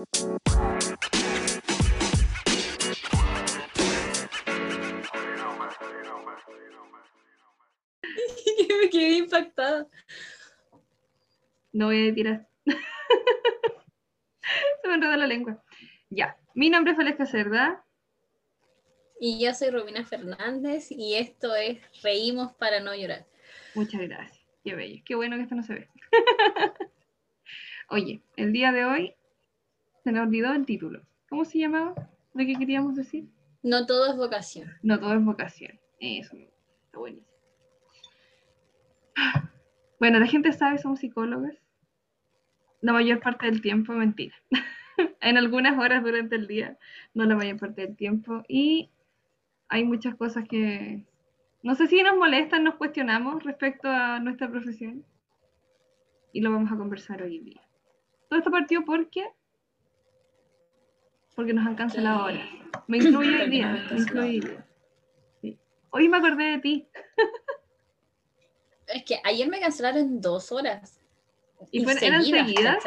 me quedé impactada. No voy a tirar. Se me enreda la lengua. Ya. Mi nombre es Valesca Cerda. Y yo soy Romina Fernández y esto es Reímos para no llorar. Muchas gracias. Qué bello. Qué bueno que esto no se ve. Oye, el día de hoy se nos olvidó el título. ¿Cómo se llamaba? ¿De qué queríamos decir? No todo es vocación. No todo es vocación. Eso, está buenísimo. Bueno, la gente sabe, somos psicólogas. La mayor parte del tiempo, mentira. en algunas horas durante el día, no la mayor parte del tiempo. Y hay muchas cosas que no sé si nos molestan, nos cuestionamos respecto a nuestra profesión. Y lo vamos a conversar hoy día. Todo esto partió porque porque nos han cancelado ahora. Me incluye hoy día. Me Hoy me acordé de ti. es que ayer me cancelaron dos horas. ¿Y, fue, seguidas, eran seguidas?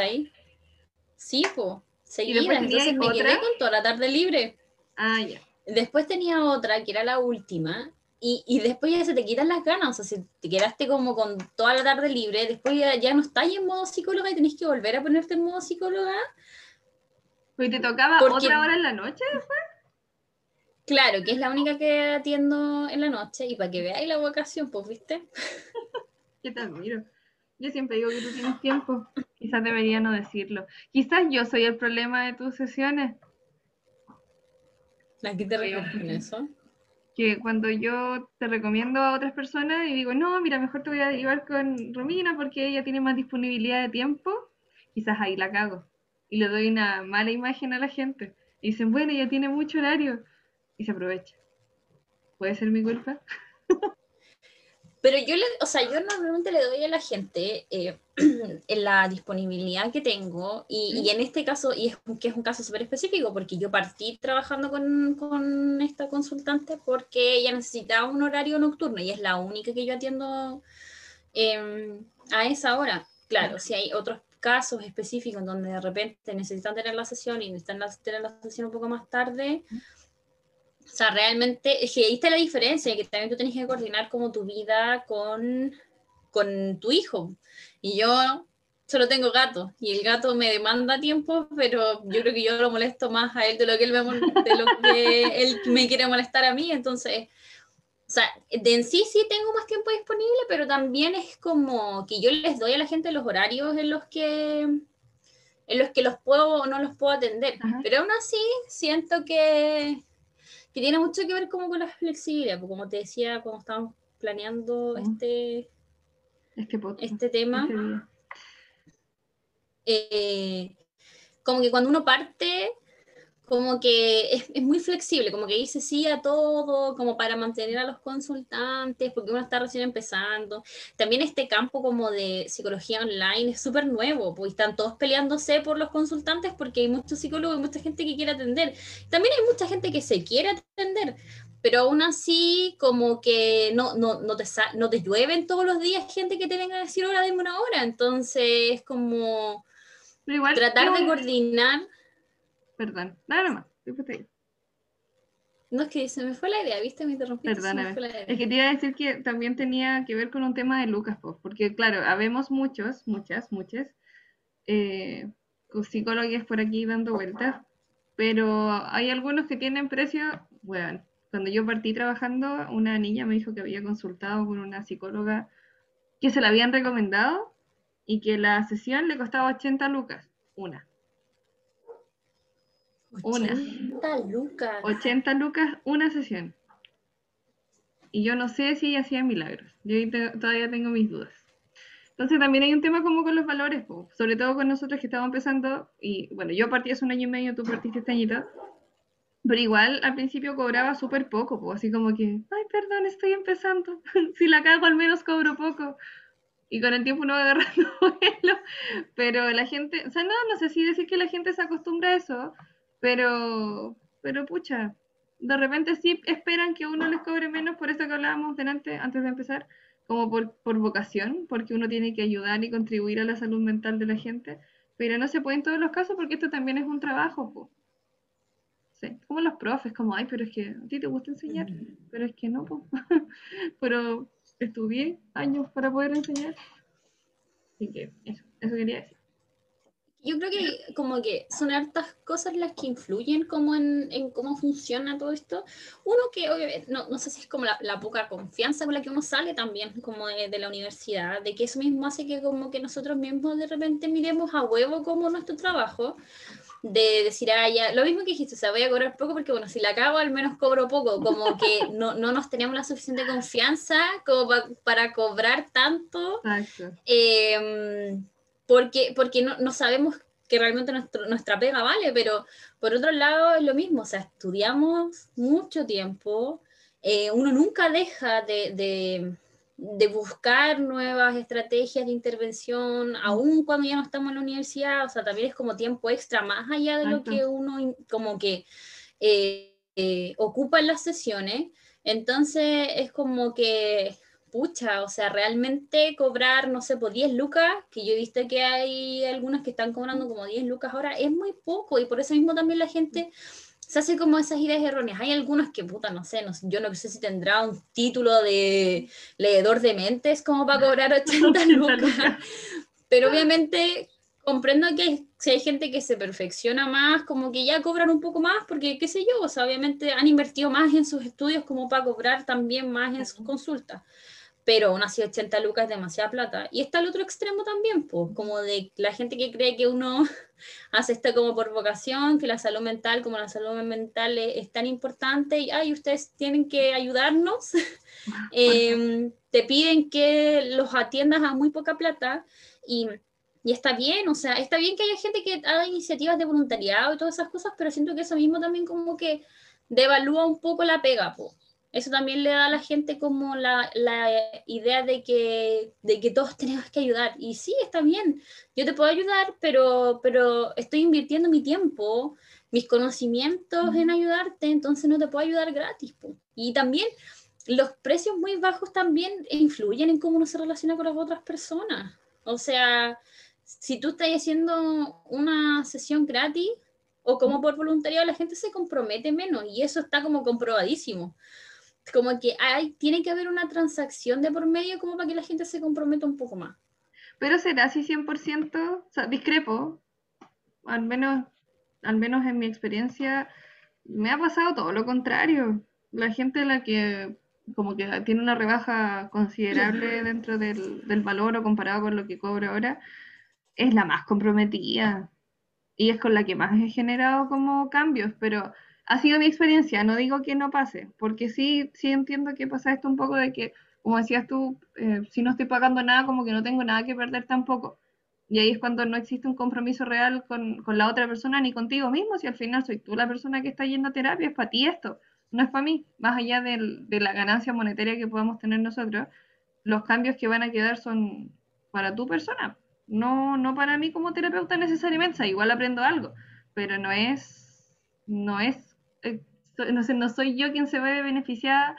Sí, pues, seguidas. Entonces me quedé con toda la tarde libre. Ah, ya. Después tenía otra, que era la última, y, y, después ya se te quitan las ganas, o sea, si te quedaste como con toda la tarde libre, después ya, ya no estás en modo psicóloga y tenés que volver a ponerte en modo psicóloga. Pues te tocaba otra hora en la noche después. Claro, que es la única que atiendo en la noche y para que veáis la vocación, pues, ¿viste? Yo te admiro. Yo siempre digo que tú tienes tiempo. Quizás debería no decirlo. Quizás yo soy el problema de tus sesiones. ¿A qué te con eso? Que cuando yo te recomiendo a otras personas y digo, no, mira, mejor te voy a llevar con Romina porque ella tiene más disponibilidad de tiempo, quizás ahí la cago. Y le doy una mala imagen a la gente. Y dicen, bueno, ella tiene mucho horario y se aprovecha. ¿Puede ser mi culpa? Pero yo, le, o sea, yo normalmente le doy a la gente eh, en la disponibilidad que tengo y, y, en este caso, y es que es un caso súper específico, porque yo partí trabajando con, con, esta consultante porque ella necesitaba un horario nocturno y es la única que yo atiendo eh, a esa hora. Claro, si hay otros casos específicos donde de repente necesitan tener la sesión y necesitan tener la sesión un poco más tarde, o sea, realmente, es que ahí está la diferencia, que también tú tienes que coordinar como tu vida con, con tu hijo. Y yo solo tengo gato, y el gato me demanda tiempo, pero yo creo que yo lo molesto más a él de lo que él me, de lo que él me quiere molestar a mí, entonces... O sea, de en sí sí tengo más tiempo disponible, pero también es como que yo les doy a la gente los horarios en los que en los que los puedo o no los puedo atender. Pero aún así siento que, que tiene mucho que ver como con la flexibilidad, porque como te decía cuando estábamos planeando este, este, este tema, eh, como que cuando uno parte como que es, es, muy flexible, como que dice sí a todo, como para mantener a los consultantes, porque uno está recién empezando. También este campo como de psicología online es súper nuevo, pues están todos peleándose por los consultantes porque hay muchos psicólogos y mucha gente que quiere atender. También hay mucha gente que se quiere atender, pero aún así como que no, no, no, te, no te llueven todos los días gente que te venga a decir, hora, deme una hora. Entonces es como tratar de coordinar Perdón, nada más. No, es que se me fue la idea, ¿viste? Me interrumpiste. Perdóname. Es que te iba a decir que también tenía que ver con un tema de Lucas, porque claro, habemos muchos, muchas, muchas eh, psicólogos por aquí dando vueltas, pero hay algunos que tienen precio, bueno, cuando yo partí trabajando, una niña me dijo que había consultado con una psicóloga que se la habían recomendado y que la sesión le costaba 80 lucas, una. 80 lucas. 80 lucas una sesión. Y yo no sé si hacía milagros. Yo todavía tengo mis dudas. Entonces también hay un tema como con los valores, sobre todo con nosotros que estamos empezando, y bueno, yo partí hace un año y medio, tú partiste este añito, pero igual al principio cobraba súper poco, así como que, ay, perdón, estoy empezando, si la cago al menos cobro poco. Y con el tiempo uno va agarrando vuelo, pero la gente, o sea, no, no sé si decir que la gente se acostumbra a eso, pero, pero pucha, de repente sí esperan que uno les cobre menos, por eso que hablábamos delante, antes de empezar, como por, por vocación, porque uno tiene que ayudar y contribuir a la salud mental de la gente, pero no se puede en todos los casos porque esto también es un trabajo. Po. Sí, como los profes, como, ay, pero es que a ti te gusta enseñar, pero es que no, po. pero estudié años para poder enseñar. Así que eso, eso quería decir. Yo creo que como que son hartas cosas las que influyen como en, en cómo funciona todo esto. Uno que obviamente, no, no sé si es como la, la, poca confianza con la que uno sale también como de, de, la universidad, de que eso mismo hace que como que nosotros mismos de repente miremos a huevo como nuestro trabajo, de decir, ah, ya, lo mismo que dijiste, o sea, voy a cobrar poco porque bueno, si la acabo al menos cobro poco, como que no, no nos teníamos la suficiente confianza como pa, para cobrar tanto. Exacto. Eh, porque, porque no, no sabemos que realmente nuestro, nuestra pega vale, pero por otro lado es lo mismo, o sea, estudiamos mucho tiempo, eh, uno nunca deja de, de, de, buscar nuevas estrategias de intervención, aún cuando ya no estamos en la universidad, o sea, también es como tiempo extra, más allá de lo que uno como que eh, eh, ocupa en las sesiones, entonces es como que pucha, o sea, realmente cobrar, no sé, por 10 lucas, que yo he visto que hay algunas que están cobrando como 10 lucas ahora, es muy poco y por eso mismo también la gente se hace como esas ideas erróneas. Hay algunas que, puta, no sé, no, yo no sé si tendrá un título de leedor de mentes como para cobrar 80 lucas, pero obviamente comprendo que si hay gente que se perfecciona más, como que ya cobran un poco más, porque qué sé yo, o sea, obviamente han invertido más en sus estudios como para cobrar también más en sus consultas pero aún así 80 lucas es demasiada plata. Y está el otro extremo también, pues, como de la gente que cree que uno hace esto como por vocación, que la salud mental, como la salud mental es, tan importante, y ay, ustedes tienen que ayudarnos, em, te piden que los atiendas a muy poca plata, y, y, está bien, o sea, está bien que haya gente que haga iniciativas de voluntariado y todas esas cosas, pero siento que eso mismo también como que devalúa un poco la pega, pues eso también le da a la gente como la, la, idea de que, de que todos tenemos que ayudar. Y sí, está bien, yo te puedo ayudar, pero, pero estoy invirtiendo mi tiempo, mis conocimientos en ayudarte, entonces no te puedo ayudar gratis. Po. Y también los precios muy bajos también influyen en cómo uno se relaciona con las otras personas. O sea, si tú estás haciendo una sesión gratis o como por voluntariado, la gente se compromete menos y eso está como comprobadísimo como que hay, tiene que haber una transacción de por medio como para que la gente se comprometa un poco más. Pero será así 100%, o sea, discrepo, al menos, al menos en mi experiencia, me ha pasado todo lo contrario. La gente la que como que tiene una rebaja considerable dentro del, del valor o comparado con lo que cobra ahora, es la más comprometida y es con la que más he generado como cambios, pero ha sido mi experiencia, no digo que no pase, porque sí, sí entiendo que pasa esto un poco de que, como decías tú, eh, si no estoy pagando nada, como que no tengo nada que perder tampoco. Y ahí es cuando no existe un compromiso real con, con la otra persona ni contigo mismo, si al final soy tú la persona que está yendo a terapia, es para ti esto, no es para mí, más allá del, de la ganancia monetaria que podamos tener nosotros, los cambios que van a quedar son para tu persona, no, no para mí como terapeuta necesariamente, igual aprendo algo, pero no es, no es no sé, no soy yo quien se ve beneficiada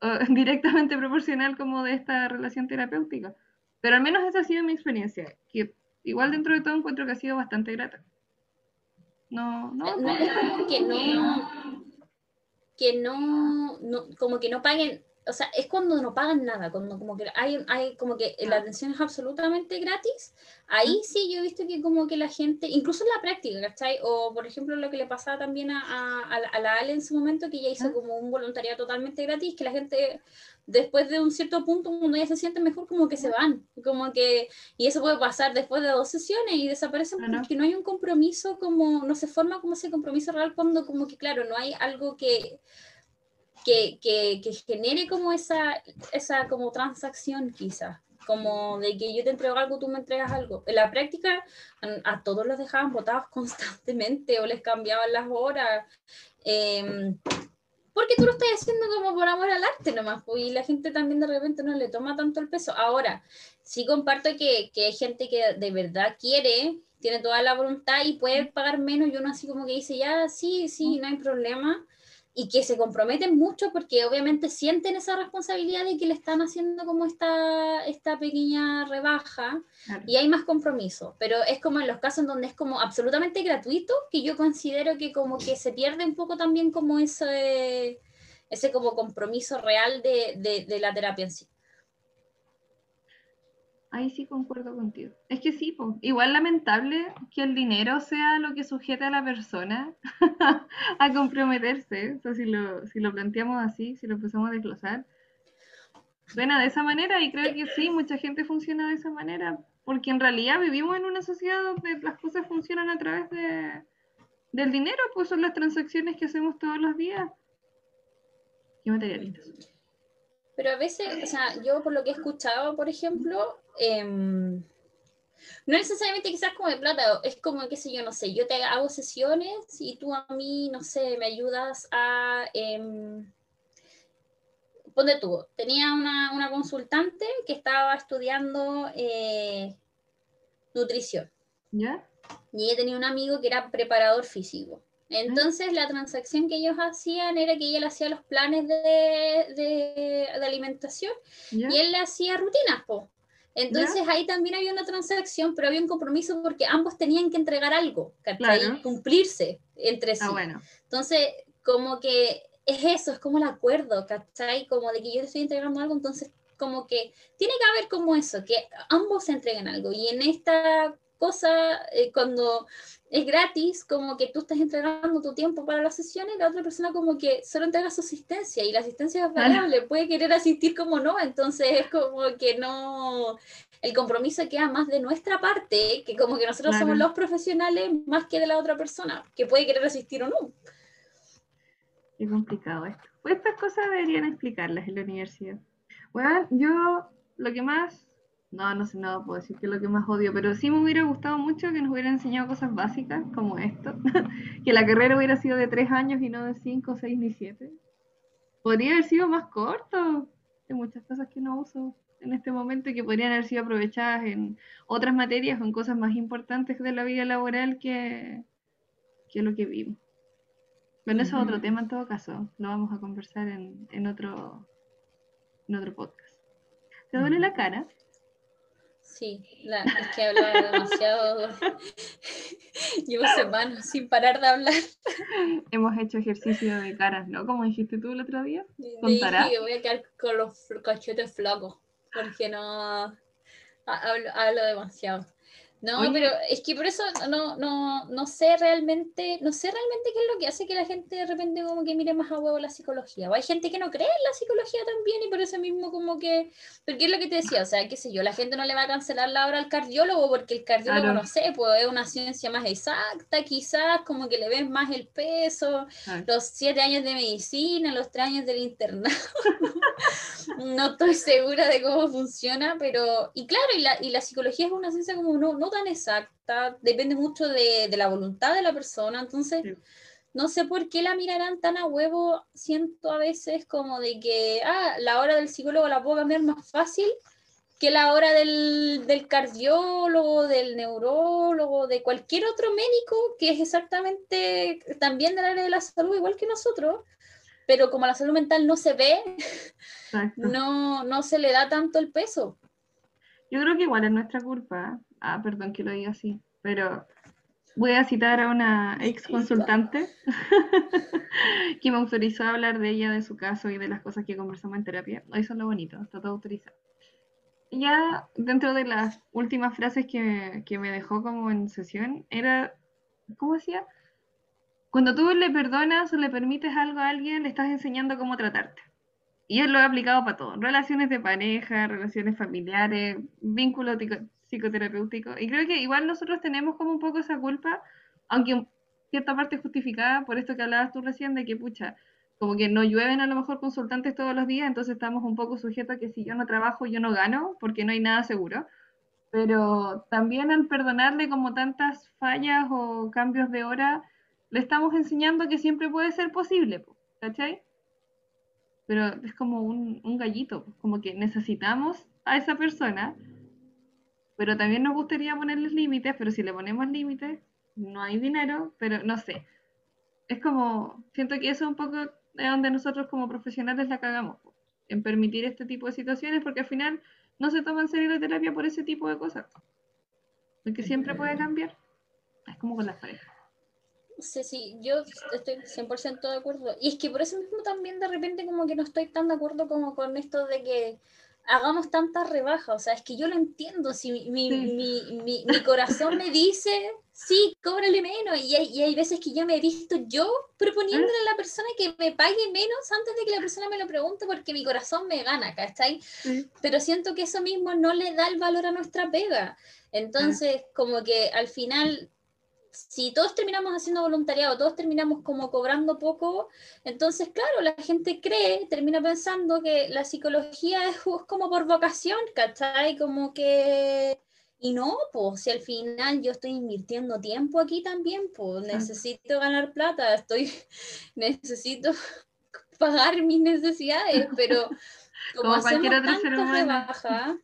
directamente proporcional como de esta relación terapéutica. Pero al menos esa ha sido mi experiencia, que igual dentro de todo encuentro que ha sido bastante grata. No, no, no, como que no, que no, no, como que no paguen o sea, es cuando no pagan nada, cuando como que hay, hay como que la atención es absolutamente gratis, ahí sí yo he visto que como que la gente, incluso en la práctica, ¿cachai? O por ejemplo lo que le pasaba también a, a, a la Ale en su momento, que ella hizo como un voluntariado totalmente gratis, que la gente después de un cierto punto, cuando ya se siente mejor, como que se van, como que, y eso puede pasar después de dos sesiones y desaparecen porque no hay un compromiso como, no se forma como ese compromiso real cuando como que, claro, no hay algo que que, que, que, genere como esa, esa como transacción quizás, como de que yo te entrego algo, tú me entregas algo. En la práctica a, todos los dejaban votados constantemente o les cambiaban las horas. Eh, porque tú lo estás haciendo como por amor al arte nomás, pues, y la gente también de repente no le toma tanto el peso. Ahora, sí comparto que, que hay gente que de verdad quiere, tiene toda la voluntad y puede pagar menos y uno así como que dice, ya, sí, sí, no hay problema. Y que se comprometen mucho porque obviamente sienten esa responsabilidad de que le están haciendo como esta, esta pequeña rebaja y hay más compromiso, pero es como en los casos en donde es como absolutamente gratuito que yo considero que como que se pierde un poco también como ese, ese como compromiso real de, de la terapia en sí. Ahí sí concuerdo contigo. Es que sí, igual lamentable que el dinero sea lo que sujete a la persona a comprometerse. O sea, si lo, si lo planteamos así, si lo empezamos a desglosar, suena de esa manera y creo que sí, mucha gente funciona de esa manera, porque en realidad vivimos en una sociedad donde las cosas funcionan a través de, del dinero, pues son las transacciones que hacemos todos los días. Y materialistas. Pero a veces, o sea, yo por lo que he escuchado, por ejemplo, em, no necesariamente quizás como de plata, es como, qué sé yo, no sé, yo te hago sesiones y tú a mí, no sé, me ayudas a... Eh, ponte tú, tenía una, una, consultante que estaba estudiando eh, nutrición. ¿Ya? Y ella tenía un amigo que era preparador físico. Entonces la transacción que ellos hacían era que ella le hacía los planes de, de, alimentación y él le hacía rutinas, po. Entonces ahí también había una transacción, pero había un compromiso porque ambos tenían que entregar algo, ¿cachai? Cumplirse entre sí. bueno. Entonces, como que es eso, es como el acuerdo, ¿cachai? Como de que yo estoy entregando algo, entonces como que tiene que haber como eso, que ambos se entreguen algo. Y en esta cosa, eh, cuando es gratis, como que tú estás entregando tu tiempo para las sesiones, la otra persona como que solo entrega su asistencia y la asistencia es variable, puede querer asistir como no, entonces es como que no, el compromiso queda más de nuestra parte, que como que nosotros somos los profesionales más que de la otra persona, que puede querer asistir o no. Qué complicado esto. Pues estas cosas deberían explicarlas en la universidad. Bueno, yo lo que más no, no sé, no puedo decir que es lo que más odio, pero sí me hubiera gustado mucho que nos hubieran enseñado cosas básicas como esto, que la carrera hubiera sido de tres años y no de cinco, seis ni siete. Podría haber sido más corto. Hay muchas cosas que no uso en este momento y que podrían haber sido aprovechadas en otras materias o en cosas más importantes de la vida laboral que, que lo que vimos. Bueno, eso es otro tema en todo caso. Lo vamos a conversar en, en, otro, en otro podcast. ¿Te duele la cara? Sí, la, es que habla demasiado. Llevo semanas sin parar de hablar. Hemos hecho ejercicio de caras, ¿no? Como dijiste tú el otro día. ¿Contará? Sí, voy a quedar con los cachetes flacos, porque no hablo, hablo demasiado. No, pero es que por eso no, no, no sé realmente, no sé realmente qué es lo que hace que la gente de repente como que mire más a huevo la psicología. O hay gente que no cree en la psicología también y por eso mismo como que, porque es lo que te decía, o sea, qué sé yo, la gente no le va a cancelar la hora al cardiólogo porque el cardiólogo, no sé, pues es una ciencia más exacta, quizás como que le ves más el peso, los siete años de medicina, los tres años del internado. no estoy segura de cómo funciona, pero, y claro, y la, y la psicología es una ciencia como no, no tan exacta, depende mucho de, de la voluntad de la persona, entonces no sé por qué la mirarán tan a huevo, siento a veces como de que, ah, la hora del psicólogo la puedo cambiar más fácil que la hora del, del cardiólogo, del neurólogo, de cualquier otro médico que es exactamente también del área de la salud, igual que nosotros, pero como la salud mental no se ve, no, no se le da tanto el peso. Yo creo que igual es nuestra culpa. Ah, perdón que lo diga así, pero voy a citar a una ex consultante que me autorizó a hablar de ella, de su caso y de las cosas que conversamos en terapia. Eso es lo bonito, está todo autorizado. Ya dentro de las últimas frases que, que me dejó como en sesión, era, ¿cómo decía? Cuando tú le perdonas o le permites algo a alguien, le estás enseñando cómo tratarte. Y él lo ha aplicado para todo, relaciones de pareja, relaciones familiares, vínculos psicoterapéuticos. Y creo que igual nosotros tenemos como un poco esa culpa, aunque en cierta parte justificada por esto que hablabas tú recién, de que, pucha, como que no llueven a lo mejor consultantes todos los días, entonces estamos un poco sujetos a que si yo no trabajo, yo no gano, porque no hay nada seguro. Pero también al perdonarle como tantas fallas o cambios de hora, le estamos enseñando que siempre puede ser posible, ¿cachai? pero es como un, gallito, como que necesitamos a esa persona, pero también nos gustaría ponerles límites, pero si le ponemos límites, no hay dinero, pero no sé. Es como, siento que eso un poco es donde nosotros como profesionales la cagamos, en permitir este tipo de situaciones, porque al final no se toma en serio la terapia por ese tipo de cosas. Porque siempre puede cambiar. Es como con las parejas. Sí, sí, yo estoy 100% de acuerdo. Y es que por eso mismo también de repente como que no estoy tan de acuerdo como con esto de que hagamos tanta rebaja. O sea, es que yo lo entiendo. Si mi, mi, mi, mi corazón me dice, sí, cóbrale menos. Y hay, y hay, veces que yo me he visto yo proponiéndole a la persona que me pague menos antes de que la persona me lo pregunte porque mi corazón me gana, ¿cachai? Pero siento que eso mismo no le da el valor a nuestra pega. Entonces, como que al final si todos terminamos haciendo voluntariado, todos terminamos como cobrando poco, entonces, claro, la gente cree, termina pensando que la psicología es, como por vocación, ¿cachai? Como que... Y no, pues si al final yo estoy invirtiendo tiempo aquí también, pues necesito ganar plata, estoy, necesito pagar mis necesidades, pero como, como hacemos tanta rebaja,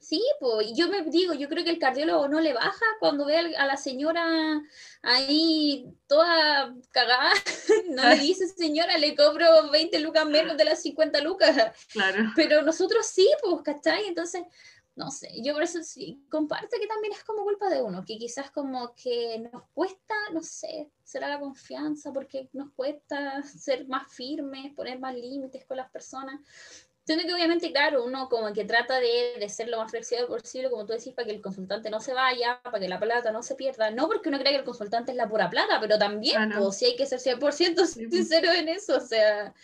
Sí, pues yo me digo, yo creo que el cardiólogo no le baja cuando ve a la señora ahí toda cagada, no le dice, señora, le cobro 20 lucas menos de las 50 lucas. Claro. Pero nosotros sí, pues, ¿cachai? Entonces, no sé, yo por eso sí, comparte que también es como culpa de uno, que quizás como que nos cuesta, no sé, será la confianza, porque nos cuesta ser más firmes, poner más límites con las personas. Siendo que obviamente, claro, uno como que trata de, de, ser lo más flexible posible, como tú decís, para que el consultante no se vaya, para que la plata no se pierda. No porque uno crea que el consultante es la pura plata, pero también, pues, si hay que ser 100% sincero en eso. O sea,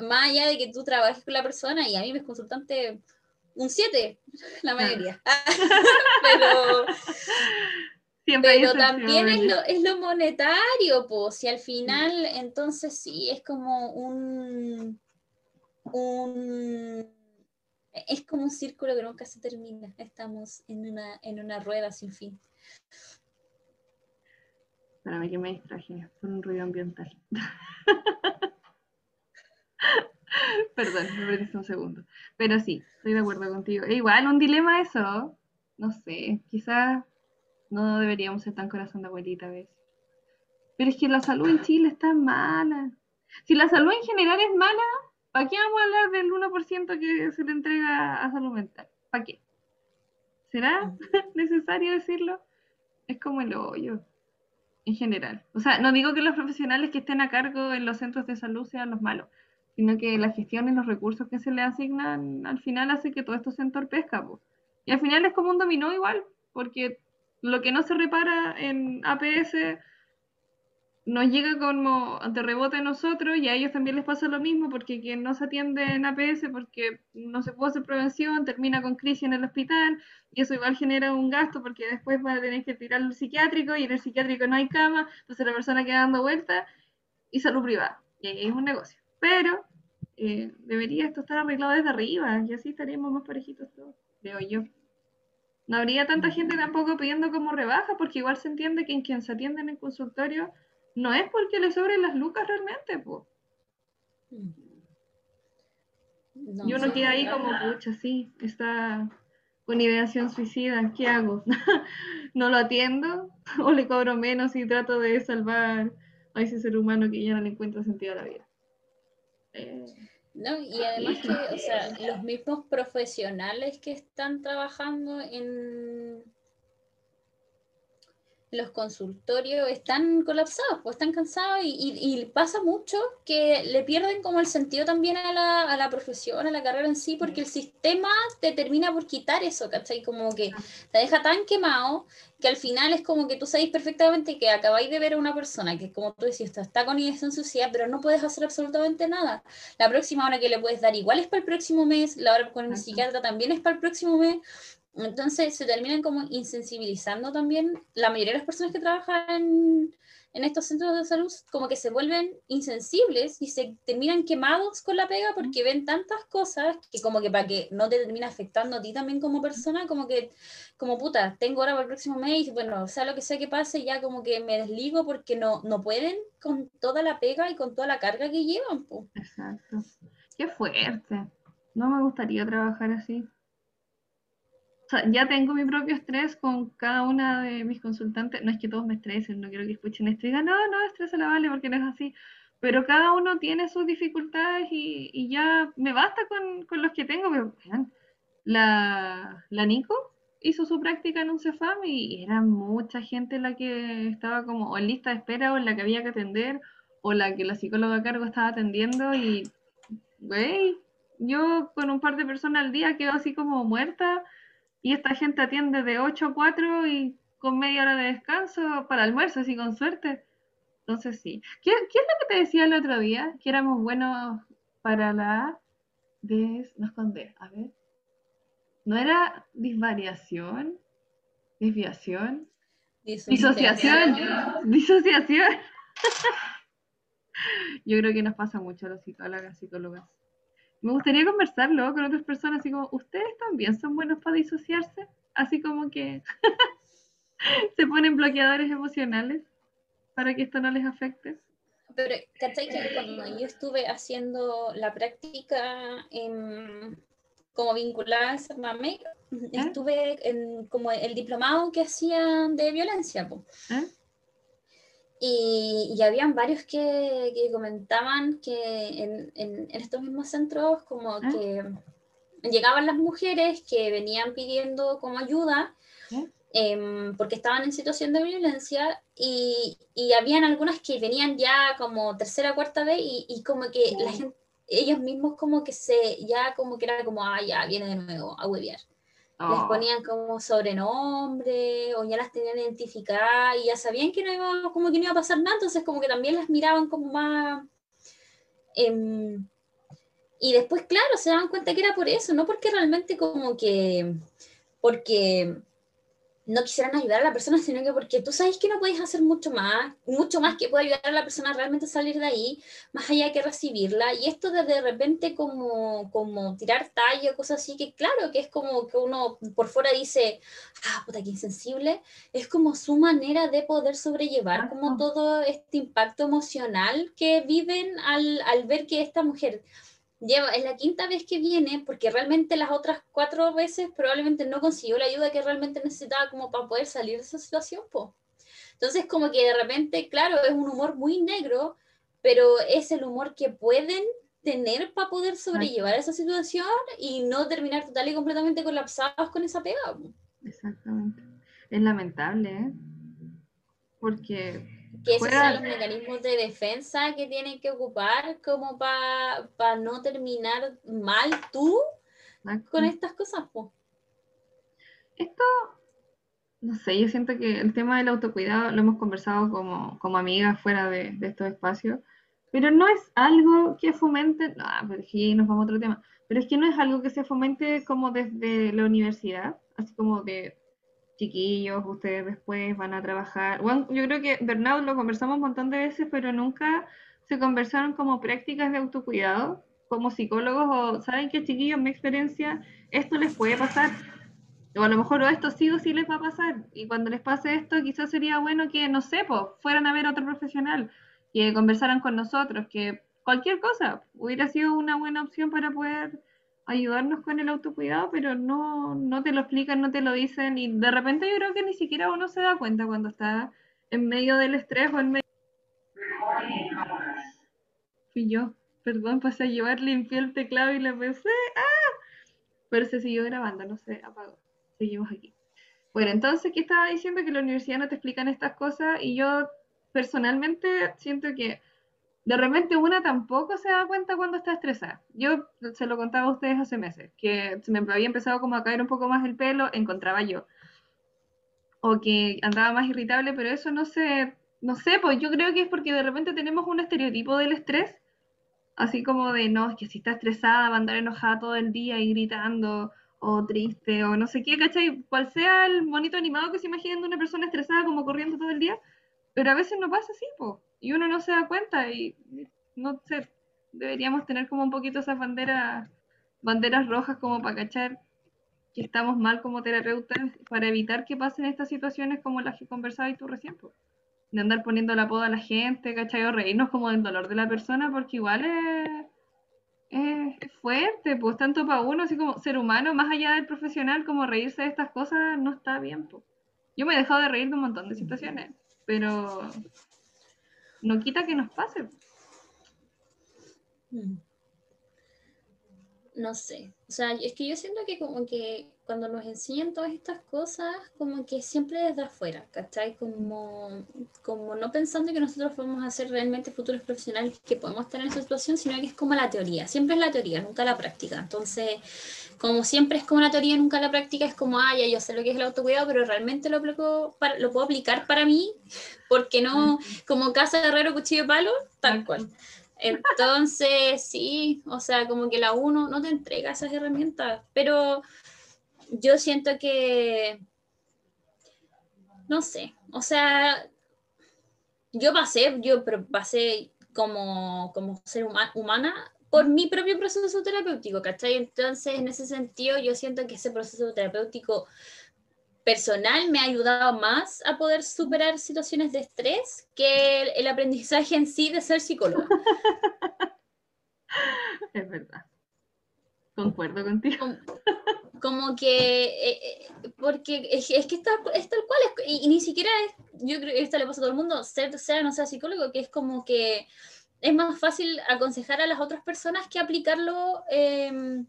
más allá de que tú trabajes con la persona, y a mí me es consultante un 7, la mayoría. pero... pero también es lo, es lo monetario, pues, si al final, entonces sí, es como un Es como un círculo que nunca se termina. Estamos en una, en una rueda sin fin. Para mí que me distraje por un ruido ambiental. Perdón, me perdiste un segundo. Pero sí, estoy de acuerdo contigo. E igual, un dilema eso. No sé, quizás no deberíamos ser tan corazón de abuelita a veces. Pero es que la salud en Chile está mala. Si la salud en general es mala, ¿Para qué vamos a hablar del 1% que se le entrega a salud mental? ¿Para qué? ¿Será mm. necesario decirlo? Es como el hoyo, en general. O sea, no digo que los profesionales que estén a cargo en los centros de salud sean los malos, sino que la gestión y los recursos que se le asignan al final hace que todo esto se entorpezca. Y al final es como un dominó igual, porque lo que no se repara en APS nos llega como de rebote a nosotros y a ellos también les pasa lo mismo porque quien no se atiende en APS porque no se puede hacer prevención termina con crisis en el hospital y eso igual genera un gasto porque después va a tener que tirar al psiquiátrico y en el psiquiátrico no hay cama, entonces la persona queda dando vuelta y salud privada y ahí es un negocio. Pero eh, debería esto estar arreglado desde arriba y así estaríamos más parejitos todos, creo yo. No habría tanta gente tampoco pidiendo como rebaja porque igual se entiende que en quien se atiende en el consultorio no es porque le sobren las lucas realmente, pues. y uno queda ahí como, pucha, sí, está con ideación suicida, ¿qué hago? ¿No lo atiendo? ¿O le cobro menos y trato de salvar a ese ser humano que ya no le encuentra sentido a la vida? Eh, no, y además que, o sea, los mismos profesionales que están trabajando en los consultorios están colapsados, pues están cansados y, pasa mucho que le pierden como el sentido también a la, a la, profesión, a la carrera en sí, porque el sistema te termina por quitar eso, ¿cachai? Como que te deja tan quemado que al final es como que tú sabes perfectamente que acabáis de ver a una persona que, como tú decías, está con ideación suicida, pero no puedes hacer absolutamente nada. La próxima hora que le puedes dar igual es para el próximo mes, la hora con el psiquiatra también es para el próximo mes. Entonces se terminan como insensibilizando también la mayoría de las personas que trabajan en, estos centros de salud, como que se vuelven insensibles y se terminan quemados con la pega porque ven tantas cosas que como que para que no te termine afectando a ti también como persona, como que, como puta, tengo hora para el próximo mes y bueno, sea lo que sea que pase, ya como que me desligo porque no, no pueden con toda la pega y con toda la carga que llevan. Exacto. Qué fuerte. No me gustaría trabajar así ya tengo mi propio estrés con cada una de mis consultantes. No es que todos me estresen, no quiero que escuchen esto y digan, no, no, estrés se la vale porque no es así. pero cada uno tiene sus dificultades y, ya me basta con, los que tengo. Pero, la, la Nico hizo su práctica en un CEFAM y era mucha gente la que estaba como en lista de espera o en la que había que atender o la que la psicóloga a cargo estaba atendiendo y, güey, yo con un par de personas al día quedo así como muerta y esta gente atiende de 8 a 4 y con media hora de descanso para almuerzo, así con suerte. Entonces sí. ¿Qué, es lo que te decía el otro día? Que éramos buenos para la des... no esconder, a ver. ¿No era disvariación? ¿Desviación? Disociación. Disociación. Yo creo que nos pasa mucho a los psicólogos, psicólogas. Me gustaría conversarlo con otras personas, así como, ¿ustedes también son buenos para disociarse? Así como que se ponen bloqueadores emocionales para que esto no les afecte. Pero, ¿cachai? Que cuando yo estuve haciendo la práctica en, como vinculada a Cermamec, ¿Eh? estuve en como el diplomado que hacían de violencia. ¿Eh? Y, y, habían varios que, que comentaban que en, en, estos mismos centros como ¿Eh? que llegaban las mujeres que venían pidiendo como ayuda Em, porque estaban en situación de violencia y, y, habían algunas que venían ya como tercera o cuarta vez y, y como que la gente, ellos mismos como que se, ya como que era como, ah, ya viene de nuevo a Les oh. ponían como sobrenombre o ya las tenían identificadas y ya sabían que no iba, como que no iba a pasar nada, entonces como que también las miraban como más... Eh, y después, claro, se daban cuenta que era por eso, no porque realmente como que, porque no quisieran ayudar a la persona, sino que porque tú sabes que no puedes hacer mucho más, mucho más que pueda ayudar a la persona a realmente salir de ahí, más allá que recibirla. Y esto de de repente como, como tirar tallo, cosas así, que claro, que es como que uno por fuera dice, ah, puta, qué insensible, es como su manera de poder sobrellevar como todo este impacto emocional que viven al, al ver que esta mujer lleva, es la quinta vez que viene, porque realmente las otras cuatro veces probablemente no consiguió la ayuda que realmente necesitaba como para poder salir de esa situación, po. Entonces como que de repente, claro, es un humor muy negro, pero es el humor que pueden tener para poder sobrellevar esa situación y no terminar total y completamente colapsados con esa pega. Exactamente. Es lamentable, ¿eh? Porque que esos son los mecanismos de defensa que tienen que ocupar como para no terminar mal tú con estas cosas. Esto, no sé, yo siento que el tema del autocuidado lo hemos conversado como, como amigas fuera de, estos espacios, pero no es algo que fomente, no, pero aquí nos vamos a otro tema, pero es que no es algo que se fomente como desde la universidad, así como de chiquillos, ustedes después van a trabajar. Bueno, yo creo que Bernardo lo conversamos un montón de veces, pero nunca se conversaron como prácticas de autocuidado, como psicólogos, o saben que chiquillos, en mi experiencia, esto les puede pasar. O a lo mejor o esto sí o sí les va a pasar. Y cuando les pase esto, quizás sería bueno que, no sé, pues, fueran a ver a otro profesional, que conversaran con nosotros, que cualquier cosa hubiera sido una buena opción para poder ayudarnos con el autocuidado, pero no, no te lo explican, no te lo dicen y de repente yo creo que ni siquiera uno se da cuenta cuando está en medio del estrés o en medio... Fui yo, perdón, pasé a llevar, limpié el teclado y le pensé, ¡ah! Pero se siguió grabando, no se apagó. Seguimos aquí. Bueno, entonces, ¿qué estaba diciendo? Que la universidad no te explican estas cosas y yo personalmente siento que de repente una tampoco se da cuenta cuando está estresada. Yo se lo contaba a ustedes hace meses, que se me había empezado como a caer un poco más el pelo, encontraba yo. O que andaba más irritable, pero eso no sé, no sé, pues yo creo que es porque de repente tenemos un estereotipo del estrés, así como de, no, es que si está estresada va a andar enojada todo el día y gritando, o triste, o no sé qué, ¿cachai? Cual sea el bonito animado que se imaginen de una persona estresada como corriendo todo el día, pero a veces no pasa así, pues y uno no se da cuenta y no sé, deberíamos tener como un poquito esas banderas, banderas rojas como para cachar que estamos mal como terapeutas para evitar que pasen estas situaciones como las que conversabas tú recién, de andar poniendo la poda a la gente, ¿cachai? O reírnos como del dolor de la persona, porque igual es, es, fuerte, pues tanto para uno, así como ser humano, más allá del profesional, como reírse de estas cosas no está bien. Pues. Yo me he dejado de reír de un montón de situaciones, pero no quita que nos pase. Mm. No sé, o sea, es que yo siento que como que cuando nos enseñan todas estas cosas, como que siempre desde afuera, ¿cachai? Como, como no pensando que nosotros podemos hacer realmente futuros profesionales que podemos estar en esa situación, sino que es como la teoría, siempre es la teoría, nunca la práctica. Entonces, como siempre es como la teoría, nunca la práctica, es como, ah, ya yo sé lo que es el autocuidado, pero realmente lo, aplico para, lo puedo aplicar para mí, porque no, como casa de herrero, cuchillo de palo, tal cual. Entonces, sí, o sea, como que la uno no te entrega esas herramientas, pero yo siento que, no sé, o sea, yo pasé, yo pasé como, como ser humana por mi propio proceso terapéutico, ¿cachai? Entonces, en ese sentido, yo siento que ese proceso terapéutico personal me ha ayudado más a poder superar situaciones de estrés que el, aprendizaje en sí de ser psicóloga. Es verdad. Concuerdo contigo como que, eh, eh, porque es, que está, es tal cual, y, ni siquiera es, yo creo que esto le pasa a todo el mundo, ser, sea o no sea psicólogo, que es como que es más fácil aconsejar a las otras personas que aplicarlo em,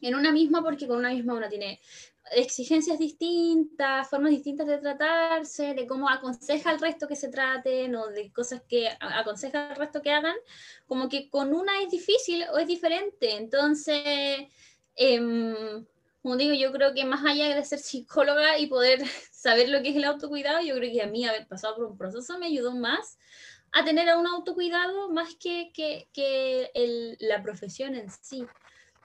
en una misma, porque con una misma uno tiene exigencias distintas, formas distintas de tratarse, de cómo aconseja al resto que se traten o de cosas que aconseja al resto que hagan, como que con una es difícil o es diferente. Entonces, eh, como digo, yo creo que más allá de ser psicóloga y poder saber lo que es el autocuidado, yo creo que a mí haber pasado por un proceso me ayudó más a tener un autocuidado más que, que, que el, la profesión en sí.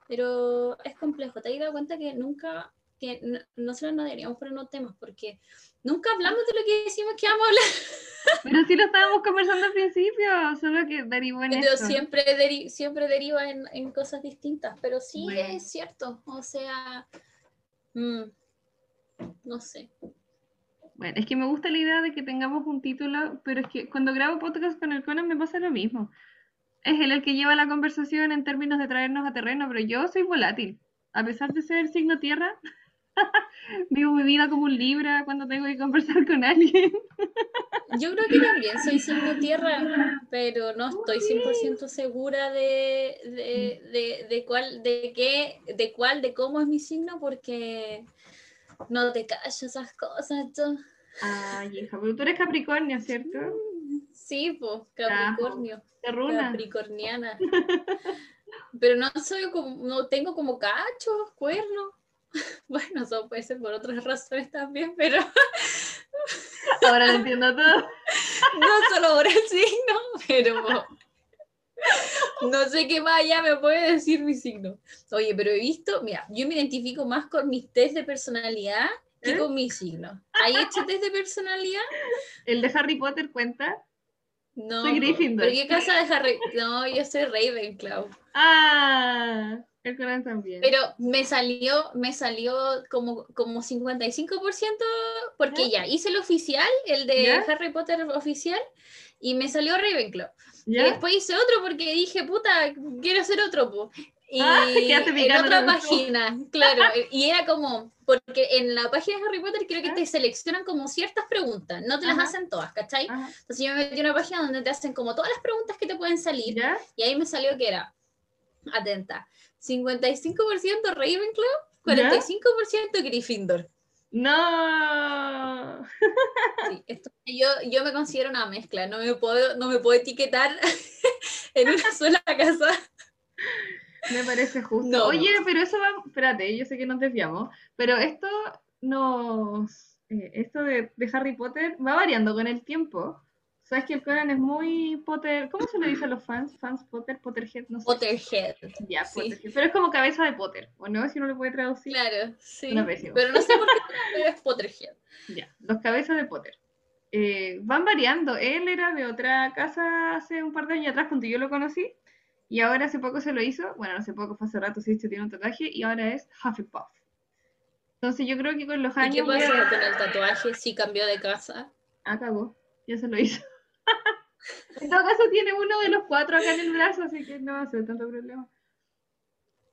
Pero es complejo. ¿Te has dado cuenta que nunca, que no, nosotros no deberíamos ponernos temas porque nunca hablamos de lo que decimos que vamos a hablar? Pero sí lo estábamos conversando al principio, solo que derivó en pero Siempre, siempre deriva en, en, cosas distintas, pero sí es cierto, o sea, mm, no sé. Bueno, es que me gusta la idea de que tengamos un título, pero es que cuando grabo podcast con el Conan me pasa lo mismo. Es él el que lleva la conversación en términos de traernos a terreno, pero yo soy volátil. A pesar de ser signo tierra, Vivo mi vida como un libra cuando tengo que conversar con alguien. Yo creo que también soy signo tierra, pero no estoy 100% segura de, de, de, cuál, de qué, de cuál, de cómo es mi signo, porque no te callo esas cosas. Ay, hija, pero tú eres Capricornio, ¿cierto? Sí, pues, Capricornio. Capricorniana. Pero no soy como, no tengo como cachos, cuernos. Bueno, eso puede ser por otras razones también, pero... Ahora lo entiendo todo. No solo por el signo, pero... No sé qué vaya me puede decir mi signo. Oye, pero he visto, mira, yo me identifico más con mis test de personalidad que ¿Eh? con mi signo. ¿Hay hecho test de personalidad? ¿El de Harry Potter cuenta? No. Soy Gryffindor. ¿Pero qué casa de Harry? No, yo soy Ravenclaw. Ah. Pero me salió, me salió como, como 55% porque ya hice el oficial, el de Harry Potter oficial, y me salió Ravenclaw. Y después hice otro porque dije, puta, quiero hacer otro. Y ah, en otra página, claro. y era como, porque en la página de Harry Potter creo que te seleccionan como ciertas preguntas, no te las hacen todas, ¿cachai? Entonces yo me metí en una página donde te hacen como todas las preguntas que te pueden salir. Y ahí me salió que era, atenta, 55% Ravenclaw, 45% Gryffindor. No. yo, yo me considero una mezcla, no me puedo, no me puedo etiquetar en una sola casa. Me parece justo. Oye, pero eso va, espérate, yo sé que nos desviamos, pero esto nos, eh, esto de, de Harry Potter va variando con el tiempo. Sabes que el Conan es muy Potter. ¿Cómo se le dice a los fans? ¿Fans Potter? ¿Potterhead? No sé. Potterhead. Ya, Potterhead. Pero es como cabeza de Potter, ¿o no? Si uno lo puede traducir. Claro, sí. Pero no sé por qué es Potterhead. Ya, los cabezas de Potter. Eh, van variando. Él era de otra casa hace un par de años atrás cuando yo lo conocí. Y ahora hace poco se lo hizo. Bueno, hace poco, fue hace rato, sí, tiene un tatuaje. Y ahora es Hufflepuff. Entonces yo creo que con los años. ¿Y qué pasa con el tatuaje si cambió de casa? Acabó. Ya se lo hizo. en todo caso tiene uno de los cuatro acá en el brazo, así que no va a ser tanto problema.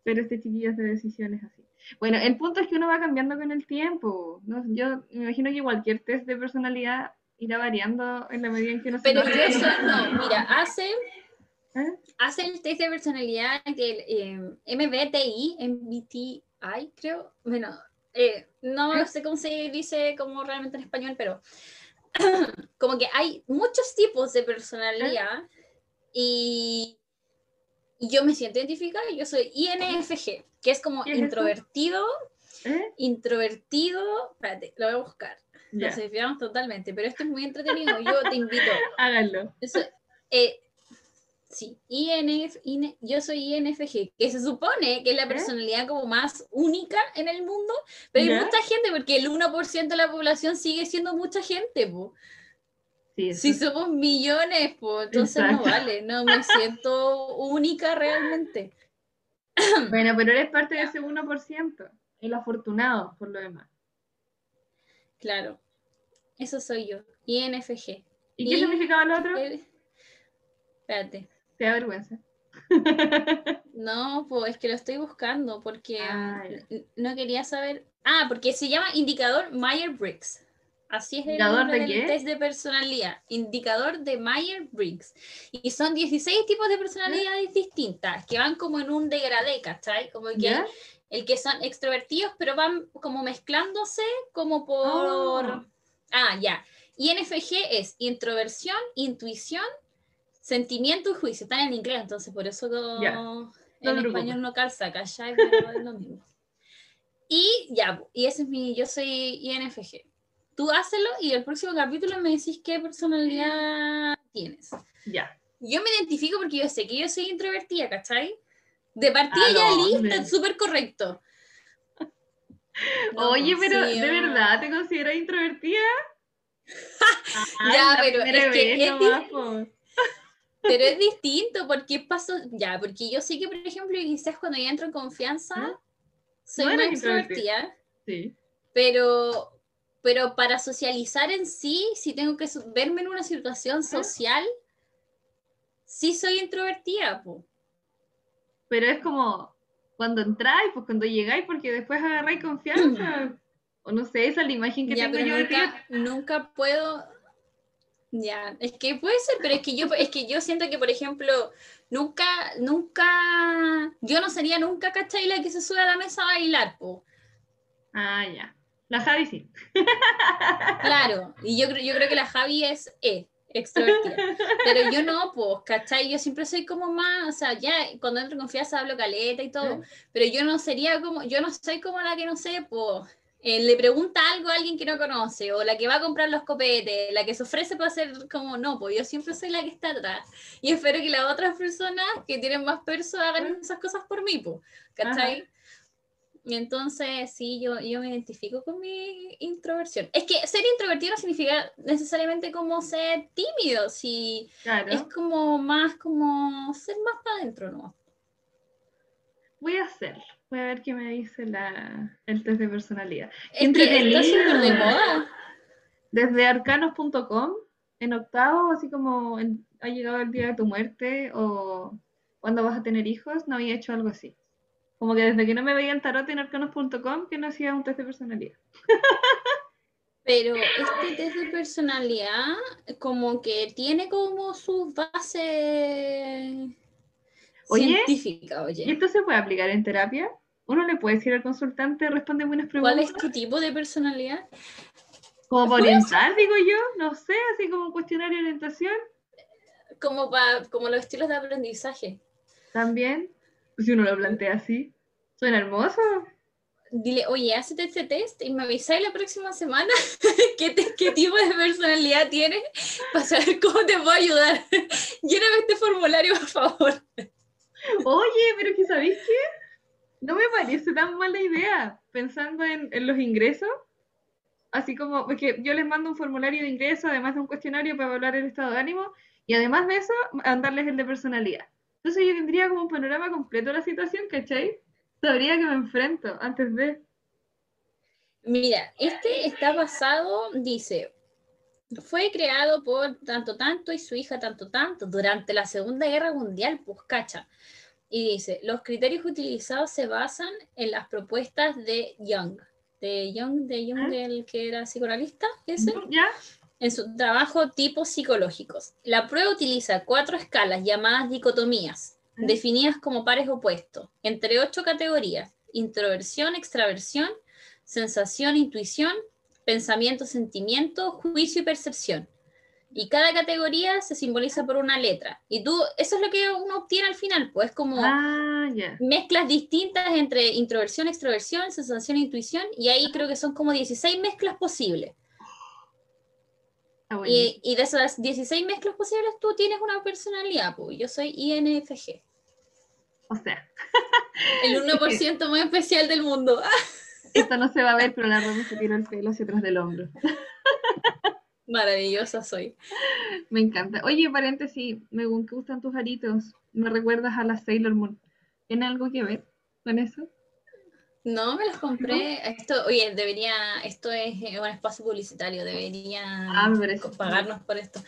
Pero este chiquillo hace decisiones así. Bueno, el punto es que uno va cambiando con el tiempo. ¿no? Yo me imagino que cualquier test de personalidad irá variando en la medida en que uno Pero se yo eso no, mira, hace ¿Eh? hace el test de personalidad del eh, MBTI, MBTI, creo. Bueno, eh, no ¿Eh? sé cómo se dice como realmente en español, pero como que hay muchos tipos de personalidad y, y yo me siento identificada. Yo soy INFG, que es como introvertido, ¿Eh? introvertido. Espérate, lo voy a buscar. Nos desviamos totalmente, pero esto es muy entretenido. Yo te invito. háganlo. Eso, eh, sí, INF, IN- yo soy INFG, que se supone que es la personalidad como más única en el mundo, pero hay mucha gente, porque el 1% de la población sigue siendo mucha gente, po. Sí, eso Si somos millones, pues entonces no vale, no me siento única realmente. Bueno, pero eres parte de ese 1%. El afortunado, por lo demás. Claro, eso soy yo, INFG. ¿Y qué significaba lo otro? Espérate. Te da vergüenza. No, pues es que lo estoy buscando porque Ah, n- no quería saber. Ah, porque se llama indicador Myers-Briggs. Así es el ¿Indicador nombre de del qué? test de personalidad. Indicador de Myers-Briggs. Y son 16 tipos de personalidades distintas que van como en un degradé, ¿cachai? Como que el que son extrovertidos, pero van como mezclándose como por... Oh. Ah, ya. INFG es introversión, intuición, sentimiento y juicio. Están en inglés, entonces por eso no- Ya. No en preocupes. español no calza. Pero es lo mismo. Y ya, y ese es mi, yo soy INFG. Tú hácelo y el próximo capítulo me decís qué personalidad tienes. Ya. Yo me identifico porque yo sé que yo soy introvertida, ¿cachai? De partida ¿A ya lista, súper correcto. No, Oye, pero sí, ¿de ah. verdad te consideras introvertida? Ya, pero es que es. Pero es distinto porque paso, ya, porque yo sé que, por ejemplo, quizás cuando ya entro en confianza, soy No más introvertida. extrovertida, Sí. pero, pero para socializar en sí, si tengo que verme en una situación social, sí soy introvertida, po. Pero es como cuando entráis, pues cuando llegáis, porque después agarráis confianza. o no sé, esa es la imagen que Ya, tengo pero yo de nunca, nunca puedo. Ya, es que puede ser, pero es que yo, es que yo siento que, por ejemplo, nunca, nunca, yo no sería nunca, ¿cachai? La que se sube a la mesa a bailar, po. Ah, ya. La Javi sí. Claro, y yo, creo- yo creo que la Javi es E, extrovertida. Pero yo no, pues, ¿cachai? Yo siempre soy como más, o sea, ya cuando entro en confianza hablo caleta y todo, pero yo no sería como, yo no soy como la que no sé, pues, eh, le pregunta algo a alguien que no conoce, o la que va a comprar los copetes, la que se ofrece para hacer como, no, pues yo siempre soy la que está atrás. Y espero que las otras personas que tienen más perso hagan esas cosas por mí, pues, ¿cachai? Y entonces, sí, yo, yo me identifico con mi introversión. Es que ser introvertido no significa necesariamente como ser tímido, si Claro. es como más como ser más para adentro, ¿no? Voy a hacerlo. Voy a ver qué me dice la, el test de personalidad. Es está entretenido. súper de moda. Desde arcanos.com, en octavo, así como en- ha llegado el día de tu muerte o cuando vas a tener hijos, no había hecho algo así. Como que desde que no me veía el tarot en arcanos.com, que no hacía un test de personalidad. Pero este test de personalidad como que tiene como sus bases Oye, científicas, ¿Y oye. esto se puede aplicar en terapia? ¿Uno le puede decir al consultante, responde buenas ¿Cuál preguntas? es tu tipo de personalidad? Como para orientar, digo yo, no sé, así como un cuestionario de orientación Como, pa- como los estilos de aprendizaje. también. Si uno lo plantea así, suena hermoso. Dile, oye, hazte este test y me avisáis la próxima semana qué, te- qué tipo de personalidad tienes para saber cómo te puedo ayudar. Lléname este formulario, por favor. Oye, pero que ¿sabéis qué? No me parece tan mala idea, pensando en, los ingresos. Así como, porque yo les mando un formulario de ingreso, además de un cuestionario para evaluar el estado de ánimo, y además de eso, mandarles el de personalidad. Entonces yo tendría como un panorama completo de la situación, ¿cachai? Sabría que me enfrento antes de... Mira, este está basado, dice, fue creado por tanto tanto y su hija tanto tanto durante la Segunda Guerra Mundial, pues cacha. Y dice, los criterios utilizados se basan en las propuestas de Jung. De Jung, de Jung, ¿Ah? el que era psicoanalista, ese. ¿Ya? en su trabajo Tipos Psicológicos. La prueba utiliza cuatro escalas llamadas dicotomías, definidas como pares opuestos, entre ocho categorías, introversión, extraversión, sensación, intuición, pensamiento, sentimiento, juicio y percepción. Y cada categoría se simboliza por una letra. Y tú, eso es lo que uno obtiene al final, pues como Ah, ya. mezclas distintas entre introversión, extroversión, sensación, intuición, y ahí creo que son como 16 mezclas posibles. Está buenísimo. Y, y de esas 16 mezclas posibles tú tienes una personalidad, pues yo soy INFG, O sea, el 1% más especial del mundo. esto no se va a ver, pero la Romy se tiró el pelo hacia atrás del hombro. Maravillosa soy. Me encanta. Oye, paréntesis, me gustan tus aritos. Me recuerdas a la Sailor Moon. ¿Tiene algo que ver con eso? No, me los compré. Esto, oye, debería, esto es eh, un espacio publicitario, debería Ah, pagarnos por esto.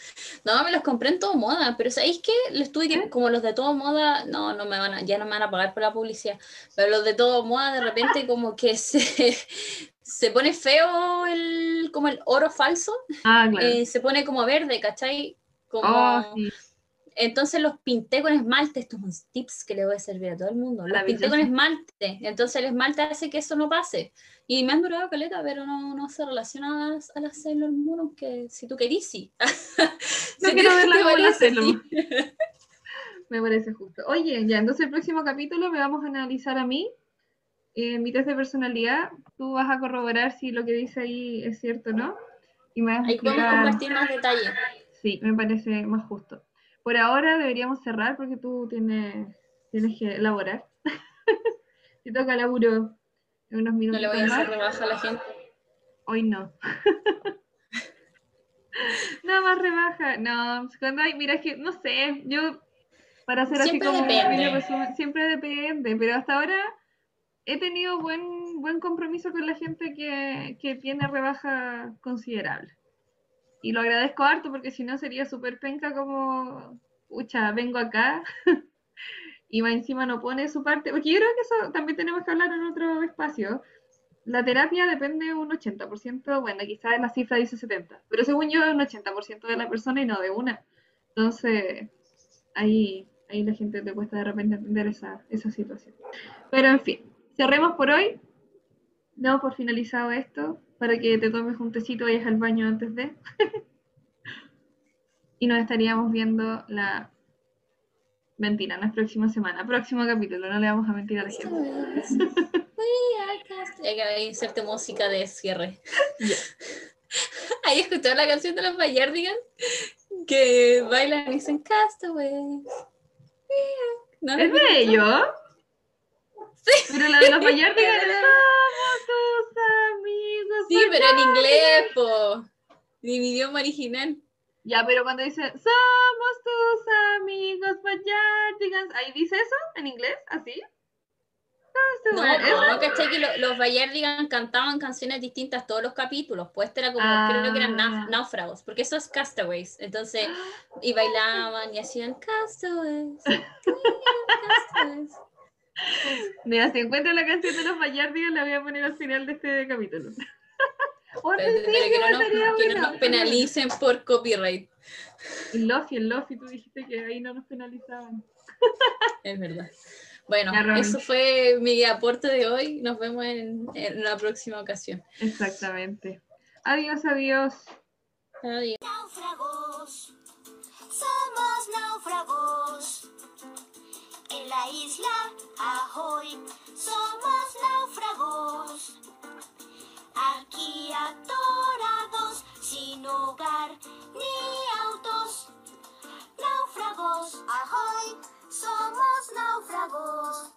No, me los compré en todo moda, pero ¿sabéis qué? Los tuve que- ¿Eh? como los de todo moda, no, no me van a, ya no me van a pagar por la publicidad, pero los de todo moda de repente como que se, se pone feo el, como el oro falso, Ah, claro. eh, se pone como verde, ¿cachai? Como, oh, sí. entonces los pinté con esmalte, estos son tips que le voy a servir a todo el mundo. Los pinté con esmalte, entonces el esmalte hace que eso no pase. Y me han durado caleta, pero no, no se relaciona a las, a las Sailor Moon, aunque si tú querís, sí. No Si quiero te- verla como la Sailor. Moon. Me parece justo. Oye, ya, entonces el próximo capítulo me vamos a analizar a mí, eh, mi test de personalidad. Tú vas a corroborar si lo que dice ahí es cierto o no. Y me vas a Ahí podemos compartir más detalles. Sí, me parece más justo. Por ahora deberíamos cerrar porque tú tienes, tienes que elaborar. Te toca laburo en unos No minutos le voy a hacer rebaja a la gente. Hoy no. Nada más rebaja. No, cuando hay, mira, es que no sé, yo para hacer así Siempre como un depende. resumen, siempre depende, pero hasta ahora he tenido buen, buen compromiso con la gente que, que tiene rebaja considerable. Y lo agradezco harto porque si no sería súper penca como, pucha, vengo acá y más encima no pone su parte, porque yo creo que eso también tenemos que hablar en otro espacio. La terapia depende un 80%, bueno, quizás la cifra dice 70%, pero según yo es un 80% de la persona y no de una. Entonces, ahí, ahí la gente te cuesta de repente entender esa, esa situación. Pero en fin, cerremos por hoy. Damos por finalizado esto para que te tomes un tecito y vayas al baño antes de. y nos estaríamos viendo la. Mentira, es próxima semana, próximo capítulo, no le vamos a mentir a la gente. Hay que inserte música de cierre. Ya. Ahí escuchó la canción de los Bayardigans que bailan y dicen Castaways. ¿No? ¿Es de ellos? Pero la de los Vallardigan Pero- somos tus amigos. Sí, pero en inglés, po. En mi idioma original. Ya, pero cuando dice somos tus amigos Vallardigans, ¿ahí dice eso en inglés? ¿Así? No, no, no, ¿cachai? Que lo- los Bayardigan cantaban canciones distintas todos los capítulos. Pues este era como, creo que eran Ah. náuf- náufragos, porque eso es Castaways. Entonces, y bailaban y hacían Castaways. Castaways. Mira, si encuentro la canción de los Vallardigan, la voy a poner al final de este capítulo. O pero principio que no nos, estaría que no bueno. nos penalicen por copyright. El Lofi, el Lofi, tú dijiste que ahí no nos penalizaban. Es verdad. Bueno, Ya, eso fue mi aporte de hoy. Nos vemos en, en la próxima ocasión. Exactamente. Adiós, adiós. Adiós. náufragos, somos náufragos en la isla Ahoy somos náufragos. Aquí atorados, sin hogar ni autos. Náufragos, Ahoy, somos náufragos.